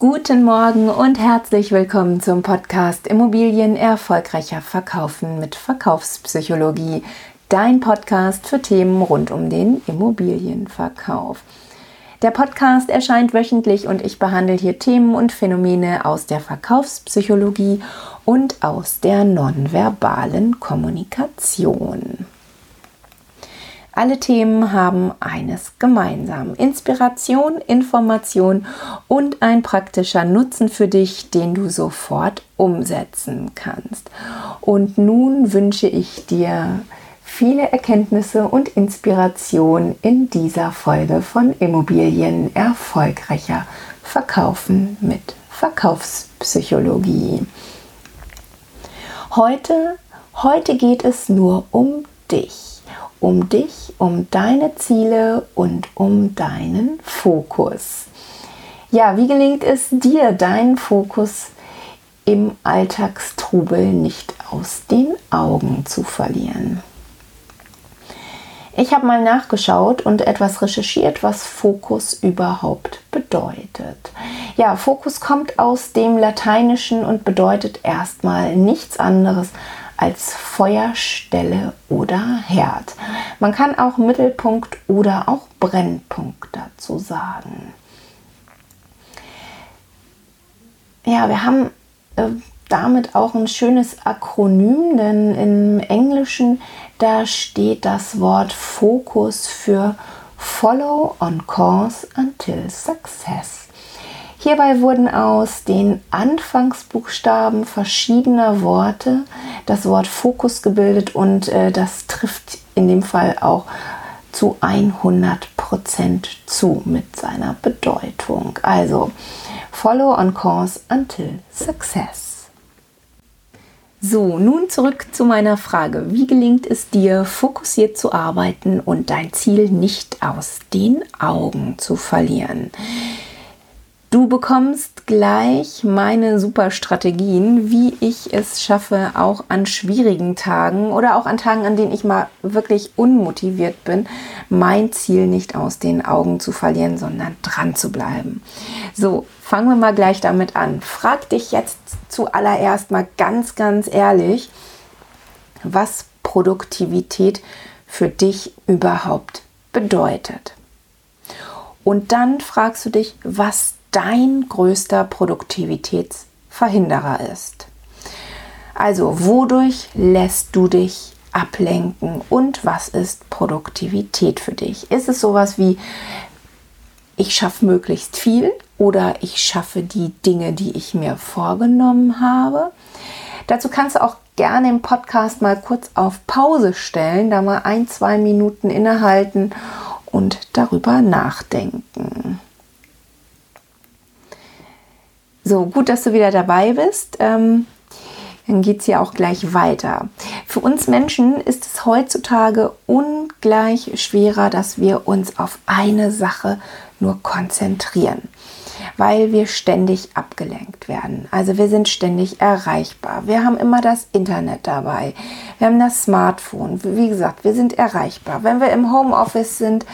Guten Morgen und herzlich willkommen zum Podcast Immobilien erfolgreicher verkaufen mit Verkaufspsychologie, dein Podcast für Themen rund um den Immobilienverkauf. Der Podcast erscheint wöchentlich und ich behandle hier Themen und Phänomene aus der Verkaufspsychologie und aus der nonverbalen Kommunikation. Alle Themen haben eines gemeinsam. Inspiration, Information und ein praktischer Nutzen für dich, den du sofort umsetzen kannst. Und nun wünsche ich dir viele Erkenntnisse und Inspiration in dieser Folge von Immobilien erfolgreicher Verkaufen mit Verkaufspsychologie. Heute, heute geht es nur um dich um dich, um deine Ziele und um deinen Fokus. Ja, wie gelingt es dir, deinen Fokus im Alltagstrubel nicht aus den Augen zu verlieren? Ich habe mal nachgeschaut und etwas recherchiert, was Fokus überhaupt bedeutet. Ja, Fokus kommt aus dem Lateinischen und bedeutet erstmal nichts anderes als Feuerstelle oder Herd. Man kann auch Mittelpunkt oder auch Brennpunkt dazu sagen. Ja, wir haben äh, damit auch ein schönes Akronym, denn im Englischen da steht das Wort Fokus für Follow on Course until Success. Hierbei wurden aus den Anfangsbuchstaben verschiedener Worte das Wort Fokus gebildet und äh, das trifft in dem Fall auch zu 100% zu mit seiner Bedeutung. Also, follow on course until success. So, nun zurück zu meiner Frage. Wie gelingt es dir, fokussiert zu arbeiten und dein Ziel nicht aus den Augen zu verlieren? Du bekommst gleich meine super Strategien, wie ich es schaffe, auch an schwierigen Tagen oder auch an Tagen, an denen ich mal wirklich unmotiviert bin, mein Ziel nicht aus den Augen zu verlieren, sondern dran zu bleiben. So, fangen wir mal gleich damit an. Frag dich jetzt zuallererst mal ganz, ganz ehrlich, was Produktivität für dich überhaupt bedeutet. Und dann fragst du dich, was dein größter Produktivitätsverhinderer ist. Also, wodurch lässt du dich ablenken und was ist Produktivität für dich? Ist es sowas wie, ich schaffe möglichst viel oder ich schaffe die Dinge, die ich mir vorgenommen habe? Dazu kannst du auch gerne im Podcast mal kurz auf Pause stellen, da mal ein, zwei Minuten innehalten und darüber nachdenken. So, gut, dass du wieder dabei bist. Ähm, dann geht es ja auch gleich weiter. Für uns Menschen ist es heutzutage ungleich schwerer, dass wir uns auf eine Sache nur konzentrieren, weil wir ständig abgelenkt werden. Also wir sind ständig erreichbar. Wir haben immer das Internet dabei. Wir haben das Smartphone. Wie gesagt, wir sind erreichbar. Wenn wir im Homeoffice sind,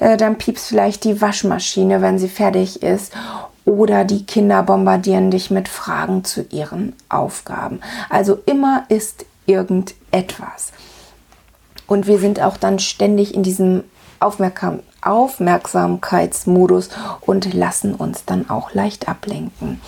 äh, dann piepst vielleicht die Waschmaschine, wenn sie fertig ist oder die Kinder bombardieren dich mit Fragen zu ihren Aufgaben. Also immer ist irgendetwas. Und wir sind auch dann ständig in diesem Aufmerksam Aufmerksamkeitsmodus und lassen uns dann auch leicht ablenken.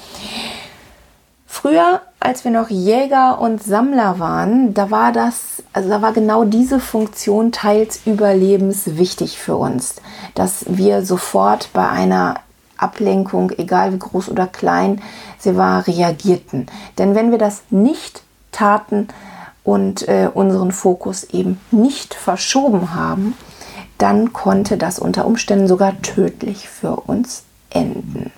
Früher, als wir noch Jäger und Sammler waren, da war das, also da war genau diese Funktion teils überlebenswichtig für uns, dass wir sofort bei einer Ablenkung, egal wie groß oder klein sie war, reagierten. Denn wenn wir das nicht taten und äh, unseren Fokus eben nicht verschoben haben, dann konnte das unter Umständen sogar tödlich für uns enden.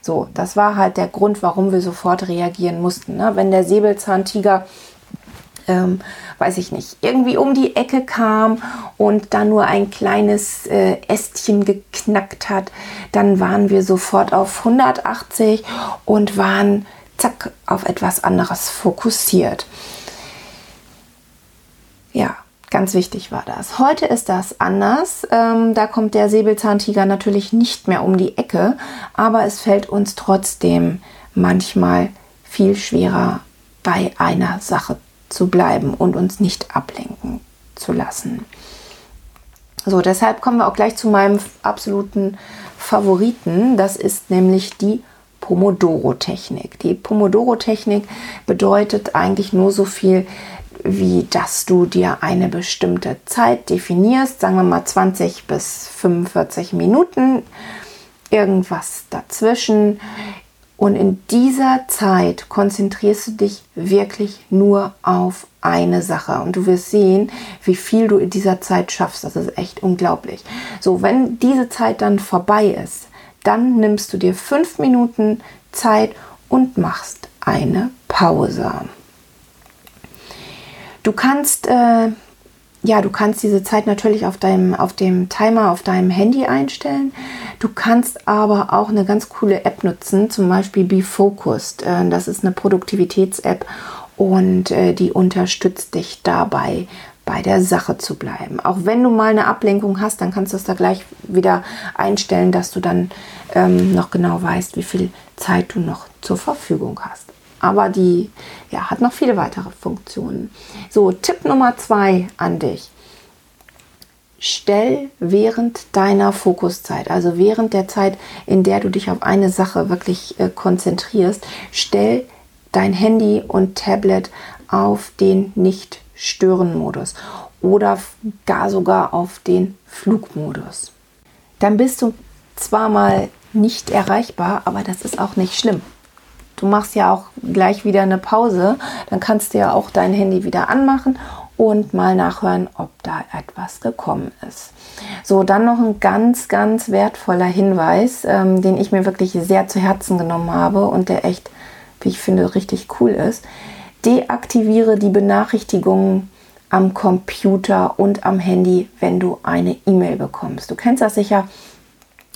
So, das war halt der Grund, warum wir sofort reagieren mussten. Ne? Wenn der Säbelzahntiger ähm, weiß ich nicht, irgendwie um die Ecke kam und da nur ein kleines äh, Ästchen geknackt hat, dann waren wir sofort auf 180 und waren zack auf etwas anderes fokussiert. Ja, Ganz wichtig war das. Heute ist das anders. Ähm, da kommt der Säbelzahntiger natürlich nicht mehr um die Ecke, aber es fällt uns trotzdem manchmal viel schwerer, bei einer Sache zu bleiben und uns nicht ablenken zu lassen. So, deshalb kommen wir auch gleich zu meinem absoluten Favoriten. Das ist nämlich die Pomodoro-Technik. Die Pomodoro-Technik bedeutet eigentlich nur so viel, wie dass du dir eine bestimmte Zeit definierst, sagen wir mal 20 bis 45 Minuten, irgendwas dazwischen. Und in dieser Zeit konzentrierst du dich wirklich nur auf eine Sache. Und du wirst sehen, wie viel du in dieser Zeit schaffst. Das ist echt unglaublich. So, wenn diese Zeit dann vorbei ist, dann nimmst du dir fünf Minuten Zeit und machst eine Pause. Du kannst, äh, ja, du kannst diese Zeit natürlich auf deinem, auf dem Timer auf deinem Handy einstellen. Du kannst aber auch eine ganz coole App nutzen, zum Beispiel Be Focused. Äh, das ist eine Produktivitäts-App und äh, die unterstützt dich dabei, bei der Sache zu bleiben. Auch wenn du mal eine Ablenkung hast, dann kannst du es da gleich wieder einstellen, dass du dann ähm, noch genau weißt, wie viel Zeit du noch zur Verfügung hast aber die ja, hat noch viele weitere Funktionen. So, Tipp Nummer zwei an dich. Stell während deiner Fokuszeit, also während der Zeit, in der du dich auf eine Sache wirklich äh, konzentrierst, stell dein Handy und Tablet auf den Nicht-Stören-Modus oder gar sogar auf den Flugmodus. Dann bist du zwar mal nicht erreichbar, aber das ist auch nicht schlimm. Du machst ja auch gleich wieder eine Pause, dann kannst du ja auch dein Handy wieder anmachen und mal nachhören, ob da etwas gekommen ist. So, dann noch ein ganz, ganz wertvoller Hinweis, ähm, den ich mir wirklich sehr zu Herzen genommen habe und der echt, wie ich finde, richtig cool ist. Deaktiviere die Benachrichtigungen am Computer und am Handy, wenn du eine E-Mail bekommst. Du kennst das sicher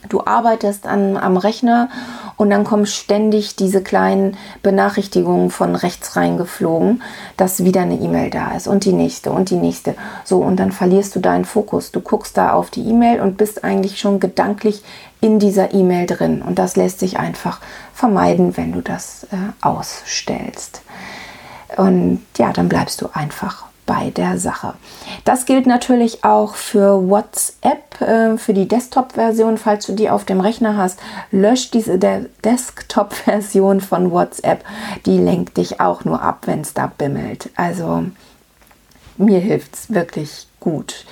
Du arbeitest an, am Rechner und dann kommen ständig diese kleinen Benachrichtigungen von rechts reingeflogen, dass wieder eine E-Mail da ist und die nächste und die nächste. So, und dann verlierst du deinen Fokus. Du guckst da auf die E-Mail und bist eigentlich schon gedanklich in dieser E-Mail drin. Und das lässt sich einfach vermeiden, wenn du das äh, ausstellst. Und ja, dann bleibst du einfach bei der Sache. Das gilt natürlich auch für WhatsApp, äh, für die Desktop-Version. Falls du die auf dem Rechner hast, lösch diese Desktop-Version von WhatsApp. Die lenkt dich auch nur ab, wenn es da bimmelt. Also mir hilft es wirklich gut.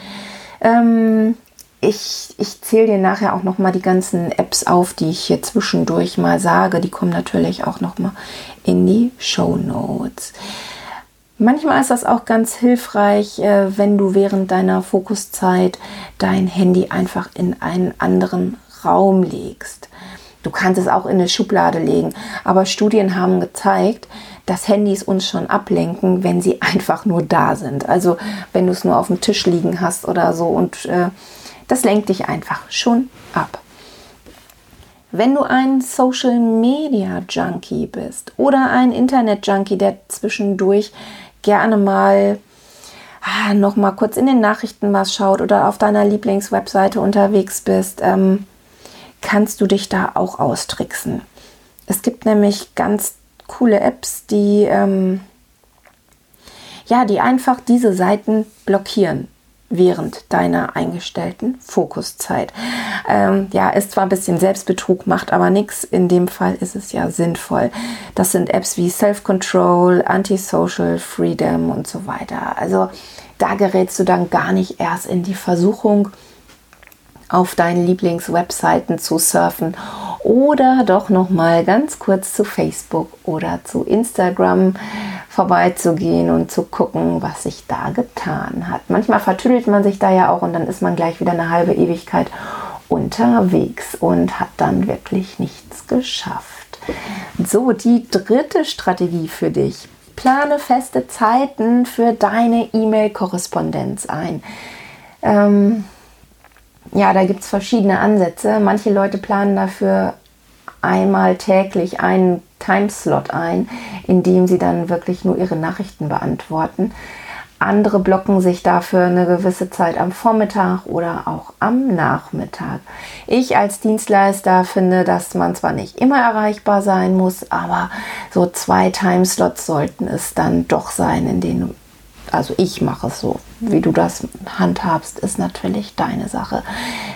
Ähm, ich, ich zähle dir nachher auch noch mal die ganzen Apps auf, die ich hier zwischendurch mal sage. Die kommen natürlich auch noch mal in die Show Notes. Manchmal ist das auch ganz hilfreich, äh, wenn du während deiner Fokuszeit dein Handy einfach in einen anderen Raum legst. Du kannst es auch in eine Schublade legen, aber Studien haben gezeigt, dass Handys uns schon ablenken, wenn sie einfach nur da sind. Also wenn du es nur auf dem Tisch liegen hast oder so und äh, das lenkt dich einfach schon ab. Wenn du ein Social Media Junkie bist oder ein Internet Junkie, der zwischendurch gerne mal ah, noch mal kurz in den Nachrichten was schaut oder auf deiner Lieblingswebseite unterwegs bist, ähm, kannst du dich da auch austricksen. Es gibt nämlich ganz coole Apps, die ähm, ja, die einfach diese Seiten blockieren während deiner eingestellten Fokuszeit. Ähm, ja, ist zwar ein bisschen Selbstbetrug, macht aber nichts. In dem Fall ist es ja sinnvoll. Das sind Apps wie Self-Control, Anti-Social Freedom und so weiter. Also da gerätst du dann gar nicht erst in die Versuchung, auf deinen Lieblingswebseiten zu surfen oder doch noch mal ganz kurz zu Facebook oder zu Instagram vorbeizugehen und zu gucken, was sich da getan hat. Manchmal vertüdelt man sich da ja auch und dann ist man gleich wieder eine halbe Ewigkeit unterwegs und hat dann wirklich nichts geschafft. So, die dritte Strategie für dich. Plane feste Zeiten für deine E-Mail-Korrespondenz ein. Ähm, ja, da gibt es verschiedene Ansätze. Manche Leute planen dafür einmal täglich einen Timeslot ein, in dem sie dann wirklich nur ihre Nachrichten beantworten. Andere blocken sich dafür eine gewisse Zeit am Vormittag oder auch am Nachmittag. Ich als Dienstleister finde, dass man zwar nicht immer erreichbar sein muss, aber so zwei Timeslots sollten es dann doch sein, in denen also ich mache es so. Wie du das handhabst, ist natürlich deine Sache.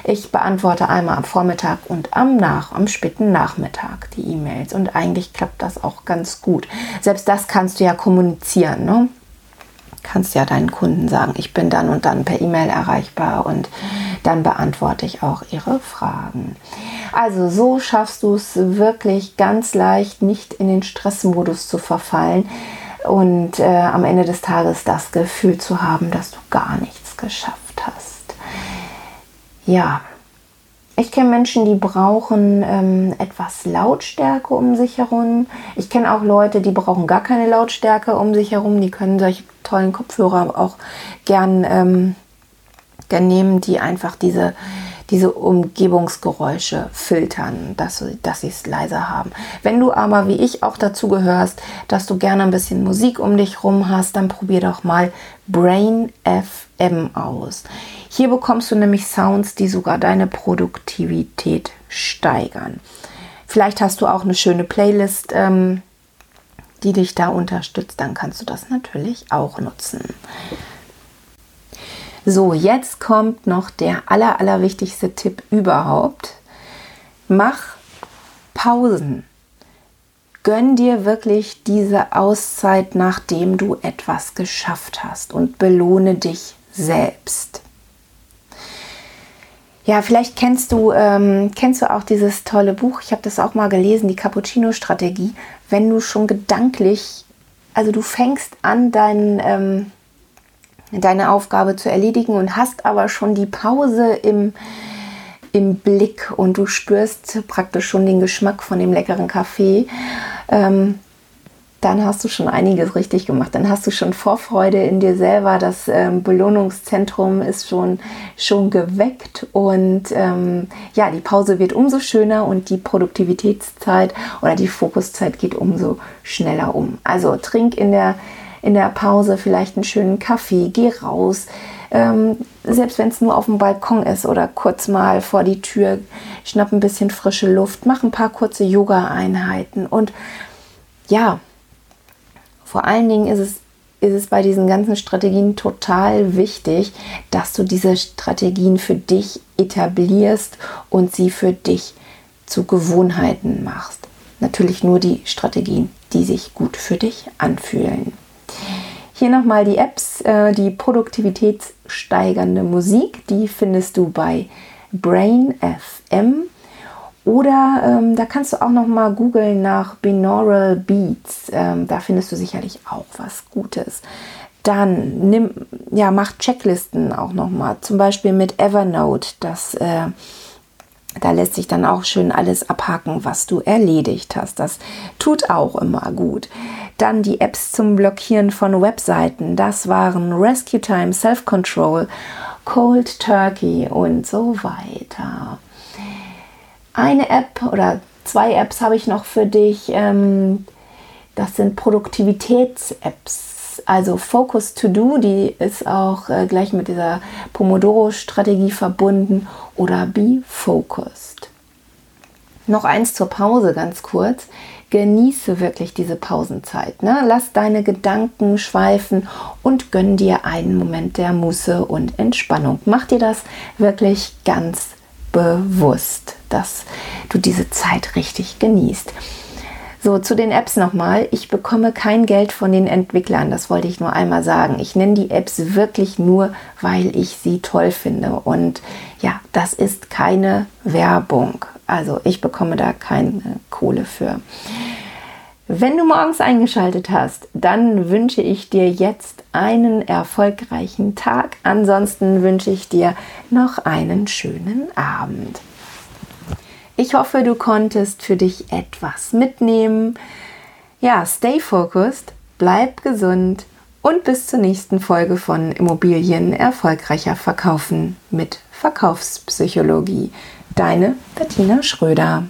Ich beantworte einmal am Vormittag und am Nach, am späten Nachmittag die E-Mails. Und eigentlich klappt das auch ganz gut. Selbst das kannst du ja kommunizieren. Ne? kannst ja deinen Kunden sagen, ich bin dann und dann per E-Mail erreichbar und dann beantworte ich auch ihre Fragen. Also so schaffst du es wirklich ganz leicht, nicht in den Stressmodus zu verfallen und äh, am Ende des Tages das Gefühl zu haben, dass du gar nichts geschafft hast. Ja, ich kenne Menschen, die brauchen ähm, etwas Lautstärke um sich herum. Ich kenne auch Leute, die brauchen gar keine Lautstärke um sich herum. Die können solche tollen Kopfhörer auch gern, ähm, gern nehmen, die einfach diese, diese Umgebungsgeräusche filtern, dass, dass sie es leiser haben. Wenn du aber wie ich auch dazu gehörst, dass du gerne ein bisschen Musik um dich rum hast, dann probier doch mal Brain FM aus. Hier bekommst du nämlich Sounds, die sogar deine Produktivität steigern. Vielleicht hast du auch eine schöne Playlist, ähm, die dich da unterstützt. Dann kannst du das natürlich auch nutzen. So, jetzt kommt noch der aller, allerwichtigste Tipp überhaupt. Mach Pausen. Gönn dir wirklich diese Auszeit, nachdem du etwas geschafft hast und belohne dich selbst. Ja, vielleicht kennst du, ähm, kennst du auch dieses tolle Buch, ich habe das auch mal gelesen, die Cappuccino-Strategie. Wenn du schon gedanklich, also du fängst an, dein, ähm, deine Aufgabe zu erledigen und hast aber schon die Pause im, im Blick und du spürst praktisch schon den Geschmack von dem leckeren Kaffee. Ähm, dann hast du schon einiges richtig gemacht. Dann hast du schon Vorfreude in dir selber. Das ähm, Belohnungszentrum ist schon, schon geweckt und ähm, ja, die Pause wird umso schöner und die Produktivitätszeit oder die Fokuszeit geht umso schneller um. Also trink in der, in der Pause vielleicht einen schönen Kaffee, geh raus. Ähm, selbst wenn es nur auf dem Balkon ist oder kurz mal vor die Tür, schnapp ein bisschen frische Luft, mach ein paar kurze Yoga-Einheiten und ja, vor allen Dingen ist es, ist es bei diesen ganzen Strategien total wichtig, dass du diese Strategien für dich etablierst und sie für dich zu Gewohnheiten machst. Natürlich nur die Strategien, die sich gut für dich anfühlen. Hier nochmal die Apps, äh, die produktivitätssteigernde Musik, die findest du bei Brain FM. Oder ähm, da kannst du auch noch mal googeln nach Binaural Beats. Ähm, da findest du sicherlich auch was Gutes. Dann nimm, ja, mach Checklisten auch noch mal. Zum Beispiel mit Evernote. Das, äh, da lässt sich dann auch schön alles abhaken, was du erledigt hast. Das tut auch immer gut. Dann die Apps zum Blockieren von Webseiten. Das waren Rescue Time, Self Control, Cold Turkey und so weiter eine App oder zwei Apps habe ich noch für dich. Ähm, das sind Produktivitäts-Apps. Also Focus to Do, die ist auch äh, gleich mit dieser Pomodoro-Strategie verbunden oder Be Focused. Noch eins zur Pause ganz kurz. Genieße wirklich diese Pausenzeit. Ne? Lass deine Gedanken schweifen und gönn dir einen Moment der Muße und Entspannung. Mach dir das wirklich ganz bewusst, dass du diese Zeit richtig genießt. So, zu den Apps nochmal. Ich bekomme kein Geld von den Entwicklern, das wollte ich nur einmal sagen. Ich nenne die Apps wirklich nur, weil ich sie toll finde. Und ja, das ist keine Werbung. Also ich bekomme da keine Kohle für. Wenn du morgens eingeschaltet hast, dann wünsche ich dir jetzt einen erfolgreichen Tag. Ansonsten wünsche ich dir noch einen schönen Abend. Ich hoffe, du konntest für dich etwas mitnehmen. Ja, stay focused, bleib gesund und bis zur nächsten Folge von Immobilien erfolgreicher verkaufen mit Verkaufspsychologie. Deine Bettina Schröder.